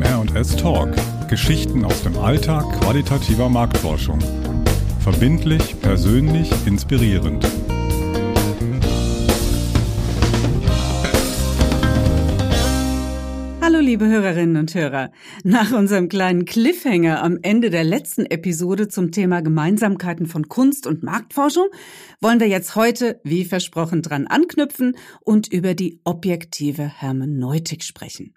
MR&S Talk. Geschichten aus dem Alltag qualitativer Marktforschung. Verbindlich, persönlich, inspirierend. Liebe Hörerinnen und Hörer. Nach unserem kleinen Cliffhanger am Ende der letzten Episode zum Thema Gemeinsamkeiten von Kunst und Marktforschung wollen wir jetzt heute, wie versprochen, dran anknüpfen und über die objektive Hermeneutik sprechen.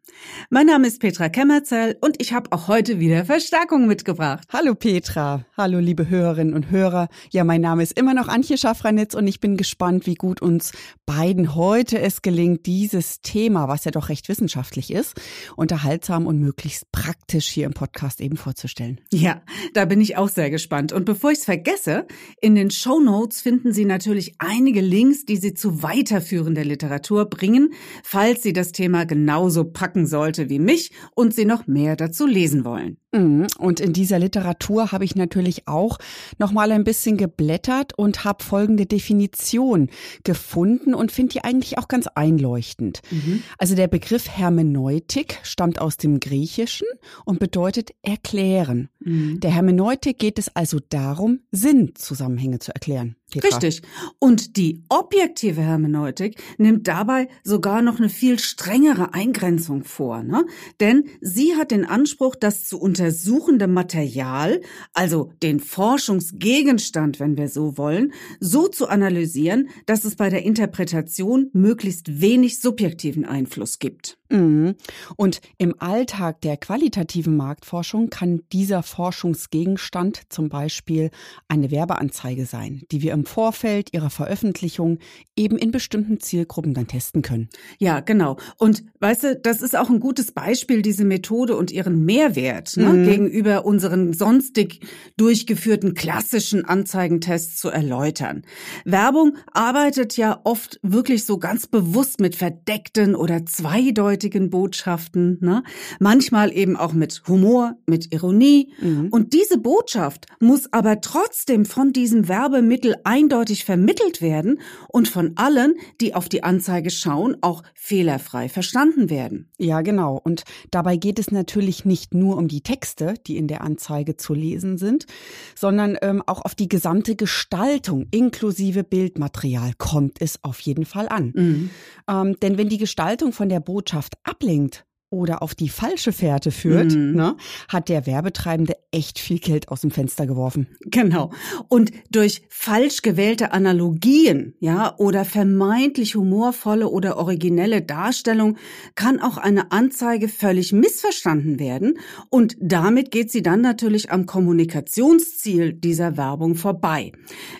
Mein Name ist Petra Kemmerzell und ich habe auch heute wieder Verstärkung mitgebracht. Hallo Petra, hallo liebe Hörerinnen und Hörer. Ja, mein Name ist immer noch Antje Schaffranitz und ich bin gespannt, wie gut uns beiden heute es gelingt, dieses Thema, was ja doch recht wissenschaftlich ist, unterhaltsam und möglichst praktisch hier im Podcast eben vorzustellen. Ja, da bin ich auch sehr gespannt. Und bevor ich es vergesse, in den Show Notes finden Sie natürlich einige Links, die Sie zu weiterführender Literatur bringen, falls Sie das Thema genauso packen sollte wie mich und Sie noch mehr dazu lesen wollen. Mhm. Und in dieser Literatur habe ich natürlich auch noch mal ein bisschen geblättert und habe folgende Definition gefunden und finde die eigentlich auch ganz einleuchtend. Mhm. Also der Begriff Hermeneutik stammt aus dem Griechischen und bedeutet erklären. Mhm. Der Hermeneutik geht es also darum, Sinnzusammenhänge zu erklären. Richtig. Und die objektive Hermeneutik nimmt dabei sogar noch eine viel strengere Eingrenzung vor, ne? Denn sie hat den Anspruch, das zu untersuchende Material, also den Forschungsgegenstand, wenn wir so wollen, so zu analysieren, dass es bei der Interpretation möglichst wenig subjektiven Einfluss gibt. Mhm. Und im Alltag der qualitativen Marktforschung kann dieser Forschungsgegenstand zum Beispiel eine Werbeanzeige sein, die wir im Vorfeld ihrer Veröffentlichung eben in bestimmten Zielgruppen dann testen können. Ja, genau. Und weißt du, das ist auch ein gutes Beispiel, diese Methode und ihren Mehrwert ne, mhm. gegenüber unseren sonstig durchgeführten klassischen Anzeigentests zu erläutern. Werbung arbeitet ja oft wirklich so ganz bewusst mit verdeckten oder zweideutigen eindeutigen Botschaften, ne? manchmal eben auch mit Humor, mit Ironie. Mhm. Und diese Botschaft muss aber trotzdem von diesem Werbemittel eindeutig vermittelt werden und von allen, die auf die Anzeige schauen, auch fehlerfrei verstanden werden. Ja, genau. Und dabei geht es natürlich nicht nur um die Texte, die in der Anzeige zu lesen sind, sondern ähm, auch auf die gesamte Gestaltung inklusive Bildmaterial kommt es auf jeden Fall an. Mhm. Ähm, denn wenn die Gestaltung von der Botschaft ablenkt oder auf die falsche Fährte führt, mhm. ne, hat der Werbetreibende echt viel Geld aus dem Fenster geworfen. Genau. Und durch falsch gewählte Analogien, ja, oder vermeintlich humorvolle oder originelle Darstellung kann auch eine Anzeige völlig missverstanden werden und damit geht sie dann natürlich am Kommunikationsziel dieser Werbung vorbei.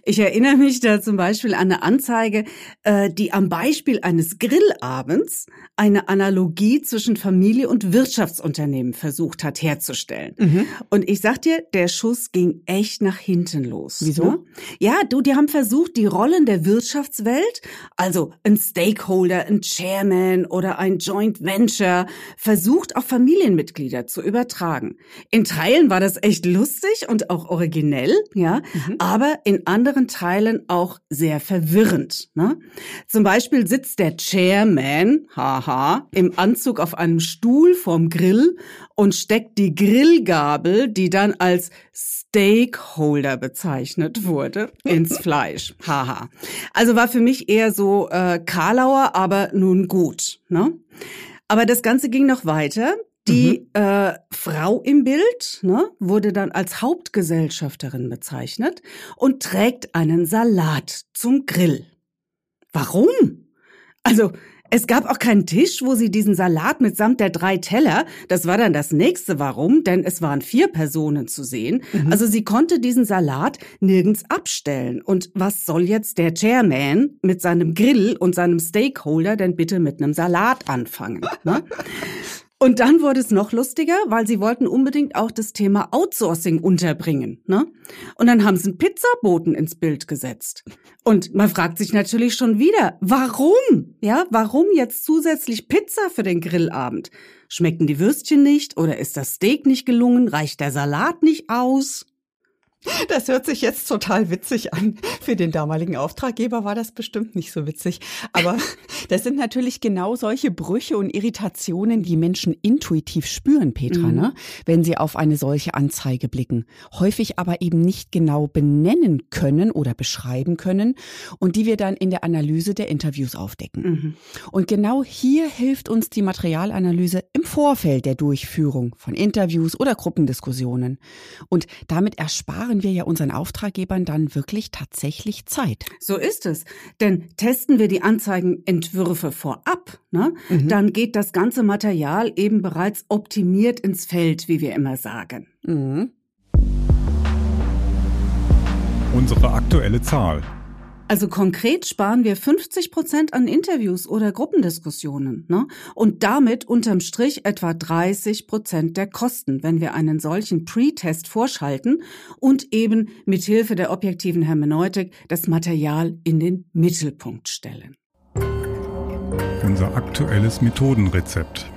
Ich erinnere mich da zum Beispiel an eine Anzeige, äh, die am Beispiel eines Grillabends eine Analogie zwischen Familie Familie und Wirtschaftsunternehmen versucht hat herzustellen. Mhm. Und ich sag dir, der Schuss ging echt nach hinten los. Wieso? Ne? Ja, du, die haben versucht, die Rollen der Wirtschaftswelt, also ein Stakeholder, ein Chairman oder ein Joint Venture, versucht auf Familienmitglieder zu übertragen. In Teilen war das echt lustig und auch originell, ja, mhm. aber in anderen Teilen auch sehr verwirrend. Ne? Zum Beispiel sitzt der Chairman, haha, im Anzug auf einem Stuhl vorm Grill und steckt die Grillgabel, die dann als Stakeholder bezeichnet wurde, ins Fleisch. Haha. Also war für mich eher so äh, Karlauer, aber nun gut. Ne? Aber das Ganze ging noch weiter. Die mhm. äh, Frau im Bild ne, wurde dann als Hauptgesellschafterin bezeichnet und trägt einen Salat zum Grill. Warum? Also es gab auch keinen Tisch, wo sie diesen Salat mitsamt der drei Teller, das war dann das nächste Warum, denn es waren vier Personen zu sehen. Mhm. Also sie konnte diesen Salat nirgends abstellen. Und was soll jetzt der Chairman mit seinem Grill und seinem Stakeholder denn bitte mit einem Salat anfangen? Ne? Und dann wurde es noch lustiger, weil sie wollten unbedingt auch das Thema Outsourcing unterbringen. Ne? Und dann haben sie einen Pizzaboten ins Bild gesetzt. Und man fragt sich natürlich schon wieder, warum? Ja, warum jetzt zusätzlich Pizza für den Grillabend? Schmecken die Würstchen nicht oder ist das Steak nicht gelungen? Reicht der Salat nicht aus? Das hört sich jetzt total witzig an. Für den damaligen Auftraggeber war das bestimmt nicht so witzig. Aber das sind natürlich genau solche Brüche und Irritationen, die Menschen intuitiv spüren, Petra, mhm. ne? wenn sie auf eine solche Anzeige blicken. Häufig aber eben nicht genau benennen können oder beschreiben können und die wir dann in der Analyse der Interviews aufdecken. Mhm. Und genau hier hilft uns die Materialanalyse im Vorfeld der Durchführung von Interviews oder Gruppendiskussionen. Und damit ersparen sparen wir ja unseren Auftraggebern dann wirklich tatsächlich Zeit. So ist es. Denn testen wir die Anzeigenentwürfe vorab, ne, mhm. dann geht das ganze Material eben bereits optimiert ins Feld, wie wir immer sagen. Mhm. Unsere aktuelle Zahl. Also konkret sparen wir 50 Prozent an Interviews oder Gruppendiskussionen ne? und damit unterm Strich etwa 30 Prozent der Kosten, wenn wir einen solchen Pre-Test vorschalten und eben mithilfe der objektiven Hermeneutik das Material in den Mittelpunkt stellen. Unser aktuelles Methodenrezept.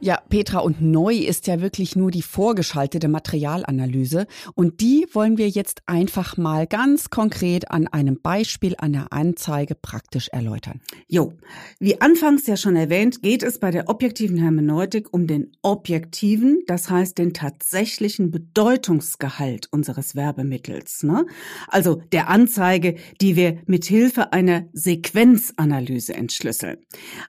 Ja, Petra, und neu ist ja wirklich nur die vorgeschaltete Materialanalyse. Und die wollen wir jetzt einfach mal ganz konkret an einem Beispiel einer Anzeige praktisch erläutern. Jo, wie anfangs ja schon erwähnt, geht es bei der objektiven Hermeneutik um den objektiven, das heißt den tatsächlichen Bedeutungsgehalt unseres Werbemittels. Ne? Also der Anzeige, die wir mit Hilfe einer Sequenzanalyse entschlüsseln.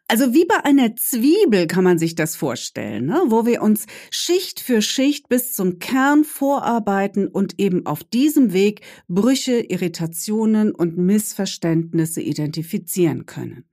Also wie bei einer Zwiebel kann man sich das vorstellen vorstellen, ne? wo wir uns Schicht für Schicht bis zum Kern vorarbeiten und eben auf diesem Weg Brüche, Irritationen und Missverständnisse identifizieren können.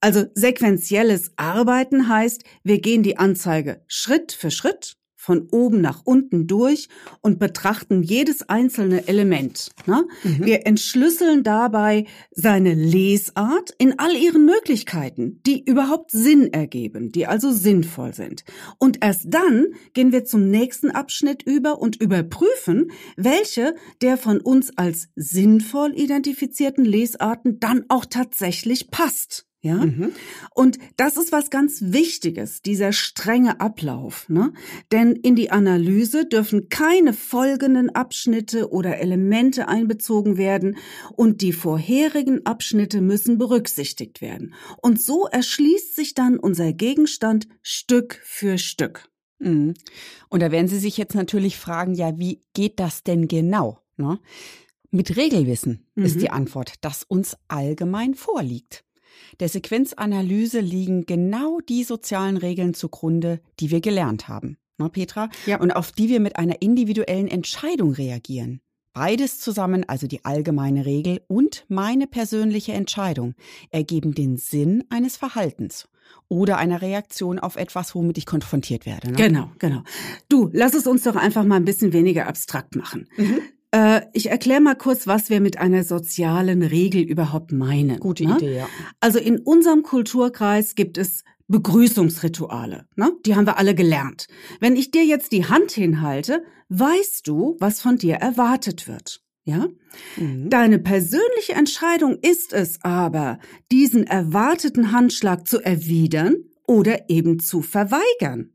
Also sequentielles Arbeiten heißt, wir gehen die Anzeige Schritt für Schritt von oben nach unten durch und betrachten jedes einzelne Element. Ne? Mhm. Wir entschlüsseln dabei seine Lesart in all ihren Möglichkeiten, die überhaupt Sinn ergeben, die also sinnvoll sind. Und erst dann gehen wir zum nächsten Abschnitt über und überprüfen, welche der von uns als sinnvoll identifizierten Lesarten dann auch tatsächlich passt. Ja? Mhm. Und das ist was ganz Wichtiges, dieser strenge Ablauf, ne? Denn in die Analyse dürfen keine folgenden Abschnitte oder Elemente einbezogen werden und die vorherigen Abschnitte müssen berücksichtigt werden. Und so erschließt sich dann unser Gegenstand Stück für Stück. Mhm. Und da werden Sie sich jetzt natürlich fragen, ja, wie geht das denn genau? Ne? Mit Regelwissen mhm. ist die Antwort, das uns allgemein vorliegt. Der Sequenzanalyse liegen genau die sozialen Regeln zugrunde, die wir gelernt haben. Na, ne, Petra? Ja. Und auf die wir mit einer individuellen Entscheidung reagieren. Beides zusammen, also die allgemeine Regel und meine persönliche Entscheidung, ergeben den Sinn eines Verhaltens oder einer Reaktion auf etwas, womit ich konfrontiert werde. Ne? Genau, genau. Du, lass es uns doch einfach mal ein bisschen weniger abstrakt machen. Mhm. Äh, ich erkläre mal kurz, was wir mit einer sozialen Regel überhaupt meinen. Gute ne? Idee, ja. Also in unserem Kulturkreis gibt es Begrüßungsrituale. Ne? Die haben wir alle gelernt. Wenn ich dir jetzt die Hand hinhalte, weißt du, was von dir erwartet wird. Ja? Mhm. Deine persönliche Entscheidung ist es aber, diesen erwarteten Handschlag zu erwidern oder eben zu verweigern.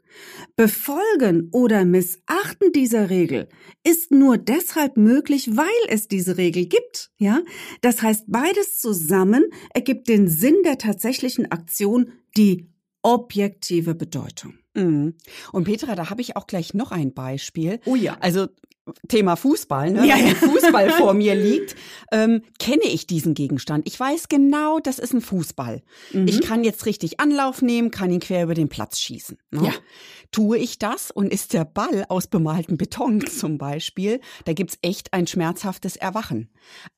Befolgen oder Missachten dieser Regel ist nur deshalb möglich, weil es diese Regel gibt, ja? Das heißt, beides zusammen ergibt den Sinn der tatsächlichen Aktion, die objektive Bedeutung. Mhm. Und Petra, da habe ich auch gleich noch ein Beispiel. Oh ja. Also Thema Fußball, ne? Ja, Wenn Fußball vor mir liegt, ähm, kenne ich diesen Gegenstand. Ich weiß genau, das ist ein Fußball. Mhm. Ich kann jetzt richtig Anlauf nehmen, kann ihn quer über den Platz schießen. Ne? Ja. Tue ich das und ist der Ball aus bemaltem Beton zum Beispiel, da gibt's echt ein schmerzhaftes Erwachen.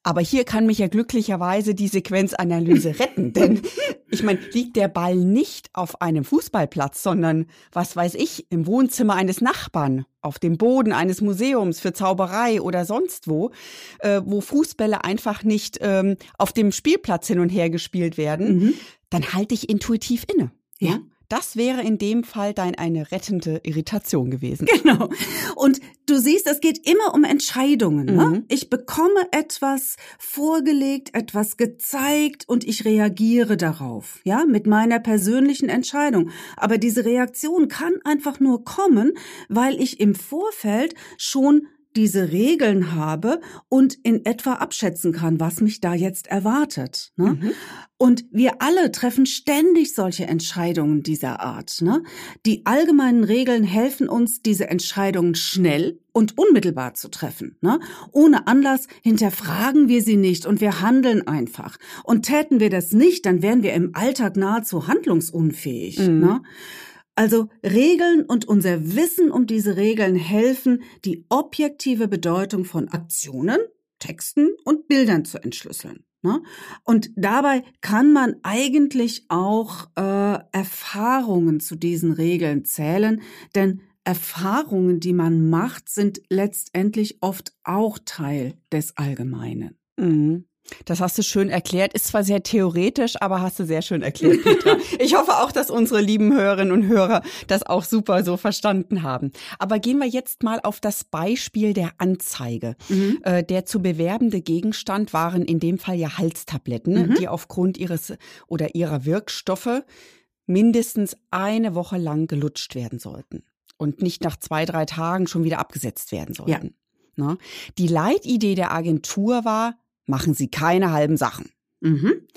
Aber hier kann mich ja glücklicherweise die Sequenzanalyse retten, denn ich meine, liegt der Ball nicht auf einem Fußballplatz, sondern, was weiß ich, im Wohnzimmer eines Nachbarn, auf dem Boden eines Museums für Zauberei oder sonst wo, äh, wo Fußbälle einfach nicht ähm, auf dem Spielplatz hin und her gespielt werden, mhm. dann halte ich intuitiv inne. Ja. Das wäre in dem Fall dein eine rettende Irritation gewesen. Genau. Und du siehst, es geht immer um Entscheidungen. Ne? Mhm. Ich bekomme etwas vorgelegt, etwas gezeigt und ich reagiere darauf, ja, mit meiner persönlichen Entscheidung. Aber diese Reaktion kann einfach nur kommen, weil ich im Vorfeld schon diese Regeln habe und in etwa abschätzen kann, was mich da jetzt erwartet. Ne? Mhm. Und wir alle treffen ständig solche Entscheidungen dieser Art. Ne? Die allgemeinen Regeln helfen uns, diese Entscheidungen schnell und unmittelbar zu treffen. Ne? Ohne Anlass hinterfragen wir sie nicht und wir handeln einfach. Und täten wir das nicht, dann wären wir im Alltag nahezu handlungsunfähig. Mhm. Ne? Also Regeln und unser Wissen um diese Regeln helfen, die objektive Bedeutung von Aktionen, Texten und Bildern zu entschlüsseln. Ne? Und dabei kann man eigentlich auch äh, Erfahrungen zu diesen Regeln zählen, denn Erfahrungen, die man macht, sind letztendlich oft auch Teil des Allgemeinen. Mhm. Das hast du schön erklärt. Ist zwar sehr theoretisch, aber hast du sehr schön erklärt, Petra. Ich hoffe auch, dass unsere lieben Hörerinnen und Hörer das auch super so verstanden haben. Aber gehen wir jetzt mal auf das Beispiel der Anzeige. Mhm. Äh, der zu bewerbende Gegenstand waren in dem Fall ja Halstabletten, mhm. die aufgrund ihres oder ihrer Wirkstoffe mindestens eine Woche lang gelutscht werden sollten und nicht nach zwei, drei Tagen schon wieder abgesetzt werden sollten. Ja. Ne? Die Leitidee der Agentur war, machen Sie keine halben Sachen. Mhm.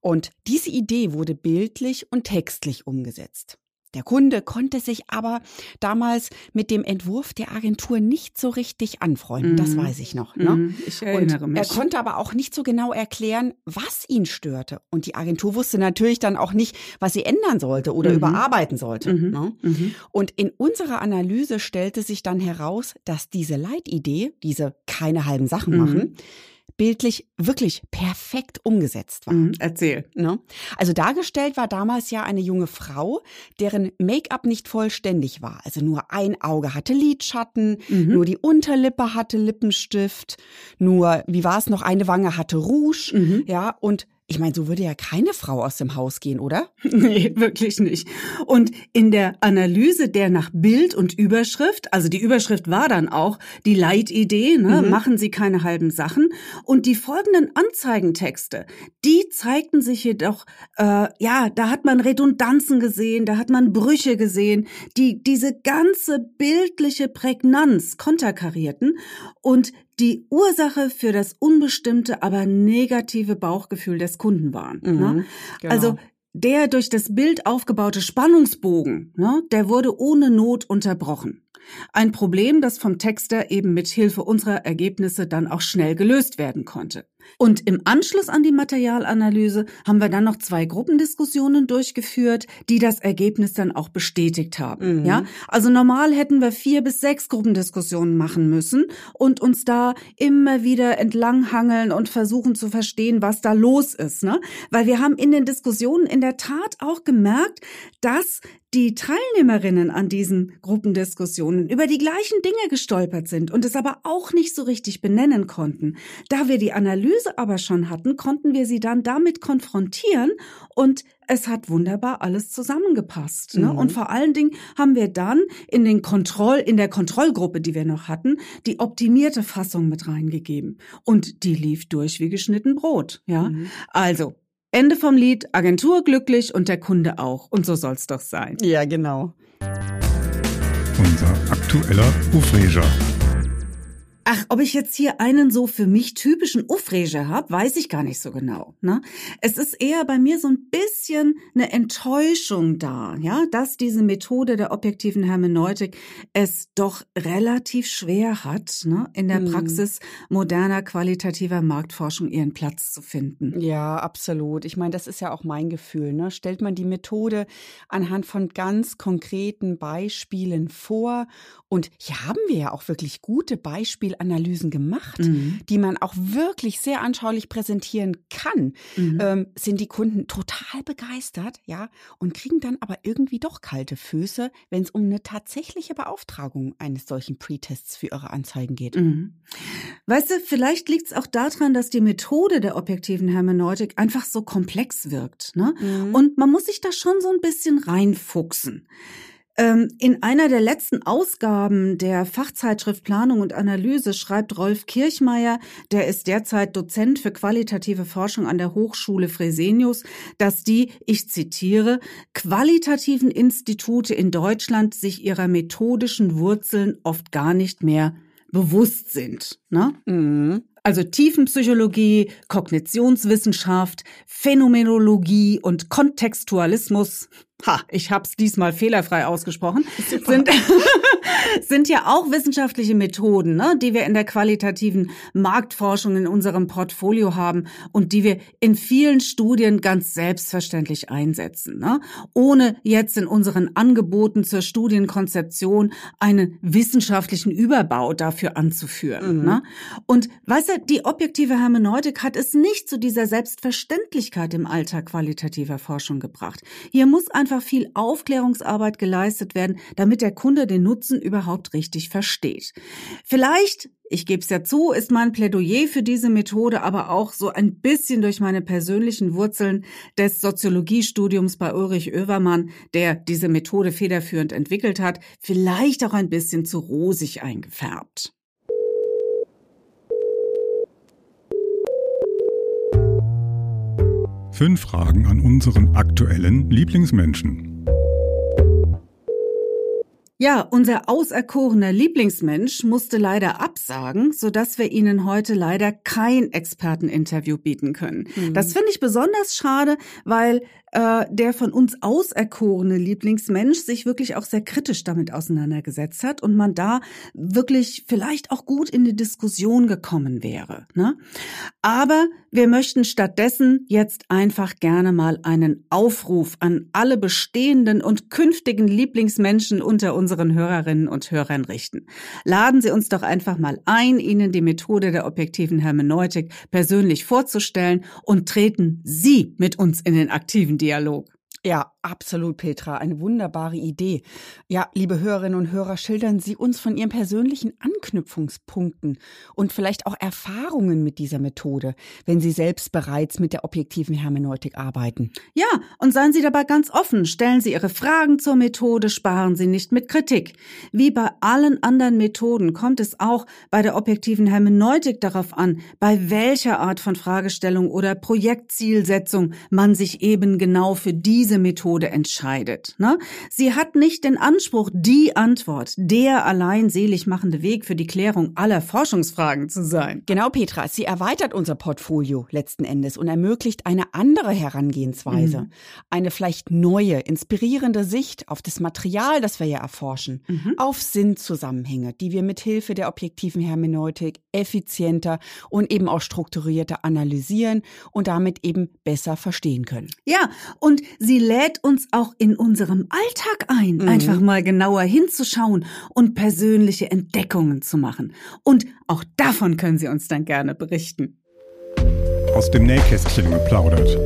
Und diese Idee wurde bildlich und textlich umgesetzt. Der Kunde konnte sich aber damals mit dem Entwurf der Agentur nicht so richtig anfreunden, mm. das mhm. weiß ich noch. Ne? Mm, ich erinnere und mich. Er konnte aber auch nicht so genau erklären, was ihn störte. Und die Agentur wusste natürlich dann auch nicht, was sie ändern sollte oder mm überarbeiten sollte. -hmm. Ne? -hmm. Und in unserer Analyse stellte sich dann heraus, dass diese Leitidee, diese keine halben Sachen mhm. machen, bildlich wirklich perfekt umgesetzt war. Mhm, erzähl. Ne? Also dargestellt war damals ja eine junge Frau, deren Make-up nicht vollständig war. Also nur ein Auge hatte Lidschatten, mhm. nur die Unterlippe hatte Lippenstift, nur, wie war es noch, eine Wange hatte Rouge, mhm. ja, und ich meine, so würde ja keine Frau aus dem Haus gehen, oder? Nee, wirklich nicht. Und in der Analyse der nach Bild und Überschrift, also die Überschrift war dann auch die Leitidee, ne, mhm. machen Sie keine halben Sachen. Und die folgenden Anzeigentexte, die zeigten sich jedoch, äh, ja, da hat man Redundanzen gesehen, da hat man Brüche gesehen, die diese ganze bildliche Prägnanz konterkarierten und die Ursache für das unbestimmte, aber negative Bauchgefühl des Kunden waren. Mhm, ne? genau. Also der durch das Bild aufgebaute Spannungsbogen, ne, der wurde ohne Not unterbrochen. Ein Problem, das vom Texter eben mit Hilfe unserer Ergebnisse dann auch schnell gelöst werden konnte. Und im Anschluss an die Materialanalyse haben wir dann noch zwei Gruppendiskussionen durchgeführt, die das Ergebnis dann auch bestätigt haben. Mhm. Ja, also normal hätten wir vier bis sechs Gruppendiskussionen machen müssen und uns da immer wieder entlanghangeln und versuchen zu verstehen, was da los ist, ne? Weil wir haben in den Diskussionen in der Tat auch gemerkt, dass die Teilnehmerinnen an diesen Gruppendiskussionen über die gleichen Dinge gestolpert sind und es aber auch nicht so richtig benennen konnten. Da wir die Analyse aber schon hatten, konnten wir sie dann damit konfrontieren und es hat wunderbar alles zusammengepasst. Ne? Mhm. Und vor allen Dingen haben wir dann in den Kontroll, in der Kontrollgruppe, die wir noch hatten, die optimierte Fassung mit reingegeben. Und die lief durch wie geschnitten Brot. Ja, mhm. also Ende vom Lied, Agentur glücklich und der Kunde auch. Und so soll's doch sein. Ja, genau. Unser aktueller Ufreger. Ach, ob ich jetzt hier einen so für mich typischen Ufrege habe, weiß ich gar nicht so genau. Ne? Es ist eher bei mir so ein bisschen eine Enttäuschung da, ja, dass diese Methode der objektiven Hermeneutik es doch relativ schwer hat, ne, in der hm. Praxis moderner qualitativer Marktforschung ihren Platz zu finden. Ja, absolut. Ich meine, das ist ja auch mein Gefühl. Ne? Stellt man die Methode anhand von ganz konkreten Beispielen vor und hier haben wir ja auch wirklich gute Beispielanalysen gemacht, mhm. die man auch wirklich sehr anschaulich präsentieren kann. Mhm. Ähm, sind die Kunden total begeistert, ja, und kriegen dann aber irgendwie doch kalte Füße, wenn es um eine tatsächliche Beauftragung eines solchen Pretests für ihre Anzeigen geht. Mhm. Weißt du, vielleicht liegt es auch daran, dass die Methode der objektiven Hermeneutik einfach so komplex wirkt. Ne? Mhm. Und man muss sich da schon so ein bisschen reinfuchsen. Ähm, in einer der letzten Ausgaben der Fachzeitschrift Planung und Analyse schreibt Rolf Kirchmeier, der ist derzeit Dozent für qualitative Forschung an der Hochschule Fresenius, dass die, ich zitiere, qualitativen Institute in Deutschland sich ihrer methodischen Wurzeln oft gar nicht mehr bewusst sind. Ne? Mhm. Also Tiefenpsychologie, Kognitionswissenschaft, Phänomenologie und Kontextualismus ha, ich hab's diesmal fehlerfrei ausgesprochen, sind, sind ja auch wissenschaftliche Methoden, ne, die wir in der qualitativen Marktforschung in unserem Portfolio haben und die wir in vielen Studien ganz selbstverständlich einsetzen, ne, ohne jetzt in unseren Angeboten zur Studienkonzeption einen wissenschaftlichen Überbau dafür anzuführen. Mhm. Ne? Und weißt du, die objektive Hermeneutik hat es nicht zu dieser Selbstverständlichkeit im Alltag qualitativer Forschung gebracht. Hier muss einfach einfach viel Aufklärungsarbeit geleistet werden, damit der Kunde den Nutzen überhaupt richtig versteht. Vielleicht ich gebe es ja zu, ist mein Plädoyer für diese Methode aber auch so ein bisschen durch meine persönlichen Wurzeln des Soziologiestudiums bei Ulrich Oevermann, der diese Methode federführend entwickelt hat, vielleicht auch ein bisschen zu rosig eingefärbt. Fünf Fragen an unseren aktuellen Lieblingsmenschen. Ja, unser auserkorener Lieblingsmensch musste leider absagen, sodass wir Ihnen heute leider kein Experteninterview bieten können. Mhm. Das finde ich besonders schade, weil äh, der von uns auserkorene Lieblingsmensch sich wirklich auch sehr kritisch damit auseinandergesetzt hat und man da wirklich vielleicht auch gut in die Diskussion gekommen wäre. Ne? Aber wir möchten stattdessen jetzt einfach gerne mal einen Aufruf an alle bestehenden und künftigen Lieblingsmenschen unter unseren Hörerinnen und Hörern richten. Laden Sie uns doch einfach mal ein, Ihnen die Methode der objektiven Hermeneutik persönlich vorzustellen und treten Sie mit uns in den aktiven Dialog. Ja, absolut, Petra. Eine wunderbare Idee. Ja, liebe Hörerinnen und Hörer, schildern Sie uns von Ihren persönlichen Anknüpfungspunkten und vielleicht auch Erfahrungen mit dieser Methode, wenn Sie selbst bereits mit der objektiven Hermeneutik arbeiten. Ja, und seien Sie dabei ganz offen. Stellen Sie Ihre Fragen zur Methode, sparen Sie nicht mit Kritik. Wie bei allen anderen Methoden kommt es auch bei der objektiven Hermeneutik darauf an, bei welcher Art von Fragestellung oder Projektzielsetzung man sich eben genau für diese diese Methode entscheidet. Ne? Sie hat nicht den Anspruch, die Antwort, der allein selig machende Weg für die Klärung aller Forschungsfragen zu sein. Genau, Petra. Sie erweitert unser Portfolio letzten Endes und ermöglicht eine andere Herangehensweise. Mhm. Eine vielleicht neue, inspirierende Sicht auf das Material, das wir ja erforschen, mhm. auf Sinnzusammenhänge, die wir mit Hilfe der objektiven Hermeneutik effizienter und eben auch strukturierter analysieren und damit eben besser verstehen können. Ja, und sie lädt uns auch in unserem Alltag ein, mhm. einfach mal genauer hinzuschauen und persönliche Entdeckungen zu machen. Und auch davon können Sie uns dann gerne berichten. Aus dem Nähkästchen geplaudert.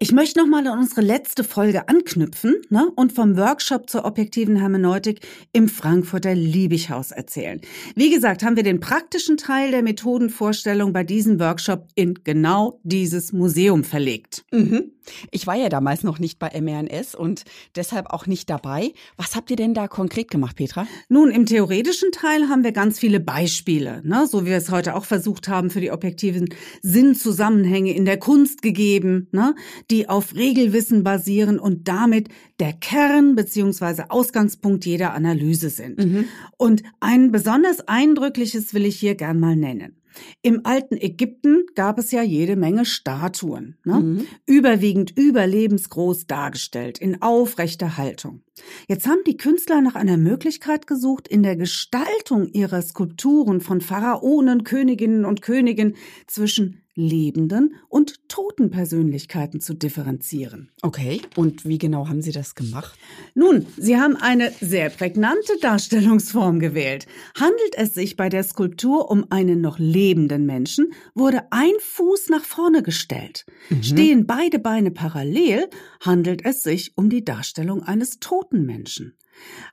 Ich möchte noch mal an unsere letzte Folge anknüpfen ne, und vom Workshop zur objektiven Hermeneutik im Frankfurter Liebighaus erzählen. Wie gesagt, haben wir den praktischen Teil der Methodenvorstellung bei diesem Workshop in genau dieses Museum verlegt. Mhm. Ich war ja damals noch nicht bei MRNS und deshalb auch nicht dabei. Was habt ihr denn da konkret gemacht, Petra? Nun, im theoretischen Teil haben wir ganz viele Beispiele, ne, so wie wir es heute auch versucht haben, für die objektiven Sinnzusammenhänge in der Kunst gegeben, ne, die auf Regelwissen basieren und damit der Kern bzw. Ausgangspunkt jeder Analyse sind. Mhm. Und ein besonders eindrückliches will ich hier gern mal nennen. Im alten Ägypten gab es ja jede Menge Statuen, ne? mhm. überwiegend überlebensgroß dargestellt, in aufrechter Haltung. Jetzt haben die Künstler nach einer Möglichkeit gesucht, in der Gestaltung ihrer Skulpturen von Pharaonen, Königinnen und Königen zwischen lebenden und toten Persönlichkeiten zu differenzieren. Okay, und wie genau haben Sie das gemacht? Nun, Sie haben eine sehr prägnante Darstellungsform gewählt. Handelt es sich bei der Skulptur um einen noch lebenden Menschen, wurde ein Fuß nach vorne gestellt. Mhm. Stehen beide Beine parallel, handelt es sich um die Darstellung eines toten Menschen.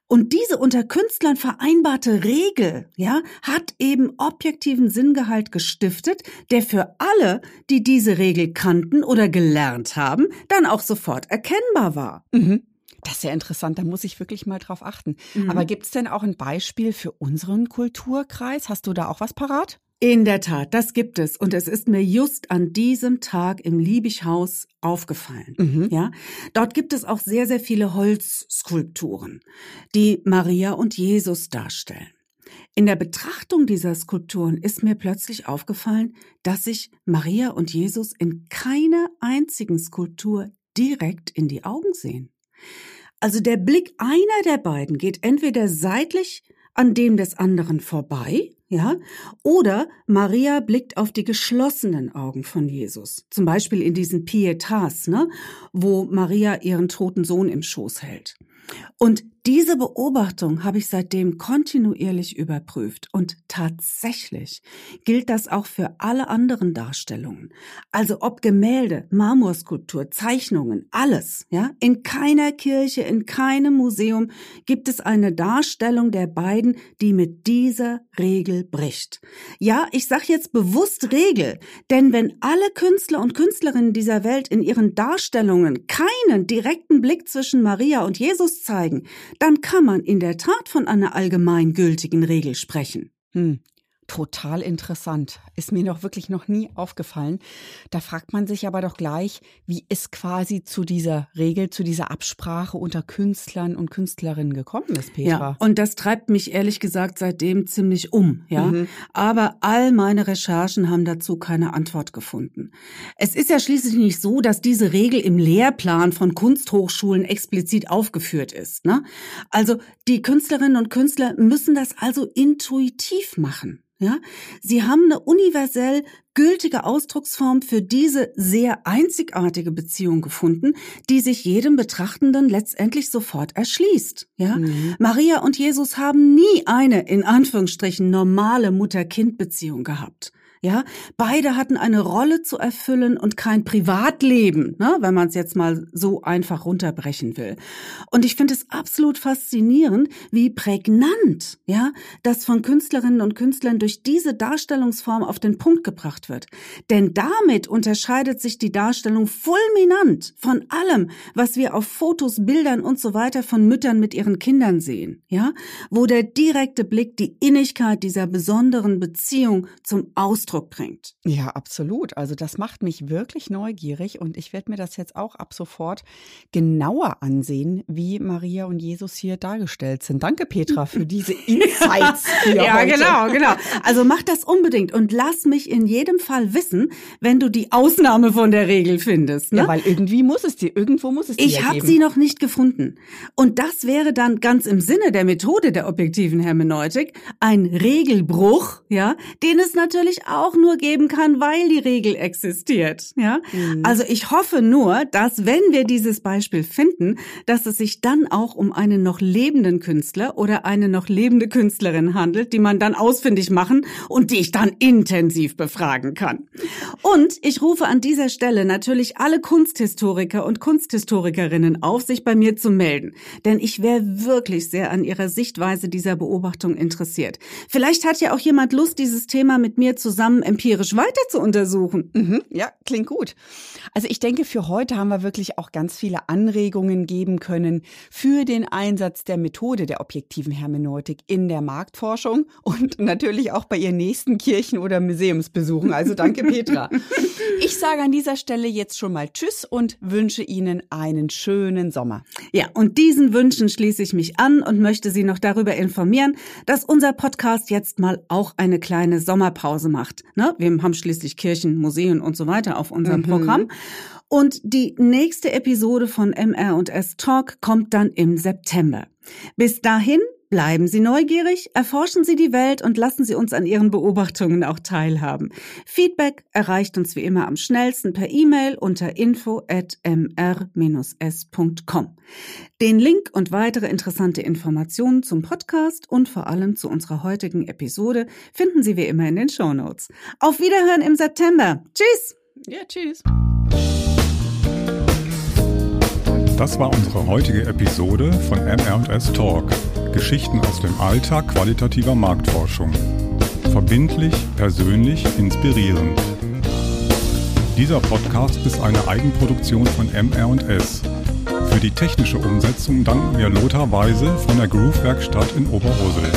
Und diese unter Künstlern vereinbarte Regel, ja, hat eben objektiven Sinngehalt gestiftet, der für alle, die diese Regel kannten oder gelernt haben, dann auch sofort erkennbar war. Mhm. Das ist ja interessant, da muss ich wirklich mal drauf achten. Mhm. Aber gibt's denn auch ein Beispiel für unseren Kulturkreis? Hast du da auch was parat? In der Tat, das gibt es. Und es ist mir just an diesem Tag im Liebighaus aufgefallen. Mhm. Ja, dort gibt es auch sehr, sehr viele Holzskulpturen, die Maria und Jesus darstellen. In der Betrachtung dieser Skulpturen ist mir plötzlich aufgefallen, dass sich Maria und Jesus in keiner einzigen Skulptur direkt in die Augen sehen. Also der Blick einer der beiden geht entweder seitlich an dem des anderen vorbei, ja, oder Maria blickt auf die geschlossenen Augen von Jesus, zum Beispiel in diesen Pietas, ne, wo Maria ihren toten Sohn im Schoß hält. Und diese Beobachtung habe ich seitdem kontinuierlich überprüft und tatsächlich gilt das auch für alle anderen Darstellungen. Also ob Gemälde, Marmorskulptur, Zeichnungen, alles, ja? In keiner Kirche, in keinem Museum gibt es eine Darstellung der beiden, die mit dieser Regel bricht. Ja, ich sage jetzt bewusst Regel, denn wenn alle Künstler und Künstlerinnen dieser Welt in ihren Darstellungen keinen direkten Blick zwischen Maria und Jesus zeigen, dann kann man in der Tat von einer allgemeingültigen Regel sprechen. Hm. Total interessant. Ist mir noch wirklich noch nie aufgefallen. Da fragt man sich aber doch gleich, wie es quasi zu dieser Regel, zu dieser Absprache unter Künstlern und Künstlerinnen gekommen ist, Petra. Ja, und das treibt mich ehrlich gesagt seitdem ziemlich um, ja. Mhm. Aber all meine Recherchen haben dazu keine Antwort gefunden. Es ist ja schließlich nicht so, dass diese Regel im Lehrplan von Kunsthochschulen explizit aufgeführt ist, ne? Also, die Künstlerinnen und Künstler müssen das also intuitiv machen. Ja, sie haben eine universell gültige Ausdrucksform für diese sehr einzigartige Beziehung gefunden, die sich jedem Betrachtenden letztendlich sofort erschließt. Ja, mhm. Maria und Jesus haben nie eine in Anführungsstrichen normale Mutter-Kind-Beziehung gehabt. Ja, beide hatten eine Rolle zu erfüllen und kein Privatleben, ne, wenn man es jetzt mal so einfach runterbrechen will. Und ich finde es absolut faszinierend, wie prägnant, ja, das von Künstlerinnen und Künstlern durch diese Darstellungsform auf den Punkt gebracht wird. Denn damit unterscheidet sich die Darstellung fulminant von allem, was wir auf Fotos, Bildern und so weiter von Müttern mit ihren Kindern sehen, ja, wo der direkte Blick die Innigkeit dieser besonderen Beziehung zum Ausdruck Ausdruck bringt. Ja, absolut. Also das macht mich wirklich neugierig und ich werde mir das jetzt auch ab sofort genauer ansehen, wie Maria und Jesus hier dargestellt sind. Danke, Petra, für diese Insights. ja, heute. genau, genau. Also mach das unbedingt und lass mich in jedem Fall wissen, wenn du die Ausnahme von der Regel findest. Ne? Ja, weil irgendwie muss es dir, irgendwo muss es dir. Ich habe sie noch nicht gefunden. Und das wäre dann ganz im Sinne der Methode der objektiven Hermeneutik ein Regelbruch, ja, den es natürlich auch auch nur geben kann, weil die Regel existiert. Ja, mhm. also ich hoffe nur, dass wenn wir dieses Beispiel finden, dass es sich dann auch um einen noch lebenden Künstler oder eine noch lebende Künstlerin handelt, die man dann ausfindig machen und die ich dann intensiv befragen kann. Und ich rufe an dieser Stelle natürlich alle Kunsthistoriker und Kunsthistorikerinnen auf, sich bei mir zu melden, denn ich wäre wirklich sehr an ihrer Sichtweise dieser Beobachtung interessiert. Vielleicht hat ja auch jemand Lust, dieses Thema mit mir zusammen zusammen empirisch weiter zu untersuchen. Mhm, ja, klingt gut. Also ich denke, für heute haben wir wirklich auch ganz viele Anregungen geben können für den Einsatz der Methode der objektiven Hermeneutik in der Marktforschung und natürlich auch bei Ihren nächsten Kirchen- oder Museumsbesuchen. Also danke, Petra. Ich sage an dieser Stelle jetzt schon mal Tschüss und wünsche Ihnen einen schönen Sommer. Ja, und diesen Wünschen schließe ich mich an und möchte Sie noch darüber informieren, dass unser Podcast jetzt mal auch eine kleine Sommerpause macht. Ne? Wir haben schließlich Kirchen, Museen und so weiter auf unserem mhm. Programm. Und die nächste Episode von MR&S Talk kommt dann im September. Bis dahin Bleiben Sie neugierig, erforschen Sie die Welt und lassen Sie uns an Ihren Beobachtungen auch teilhaben. Feedback erreicht uns wie immer am schnellsten per E-Mail unter info@mr-s.com. Den Link und weitere interessante Informationen zum Podcast und vor allem zu unserer heutigen Episode finden Sie wie immer in den Show Notes. Auf Wiederhören im September. Tschüss. Ja, tschüss. Das war unsere heutige Episode von MR&S Talk. Geschichten aus dem Alltag qualitativer Marktforschung. Verbindlich, persönlich, inspirierend. Dieser Podcast ist eine Eigenproduktion von MR&S. Für die technische Umsetzung danken wir Lothar Weise von der Groove Werkstatt in Oberursel.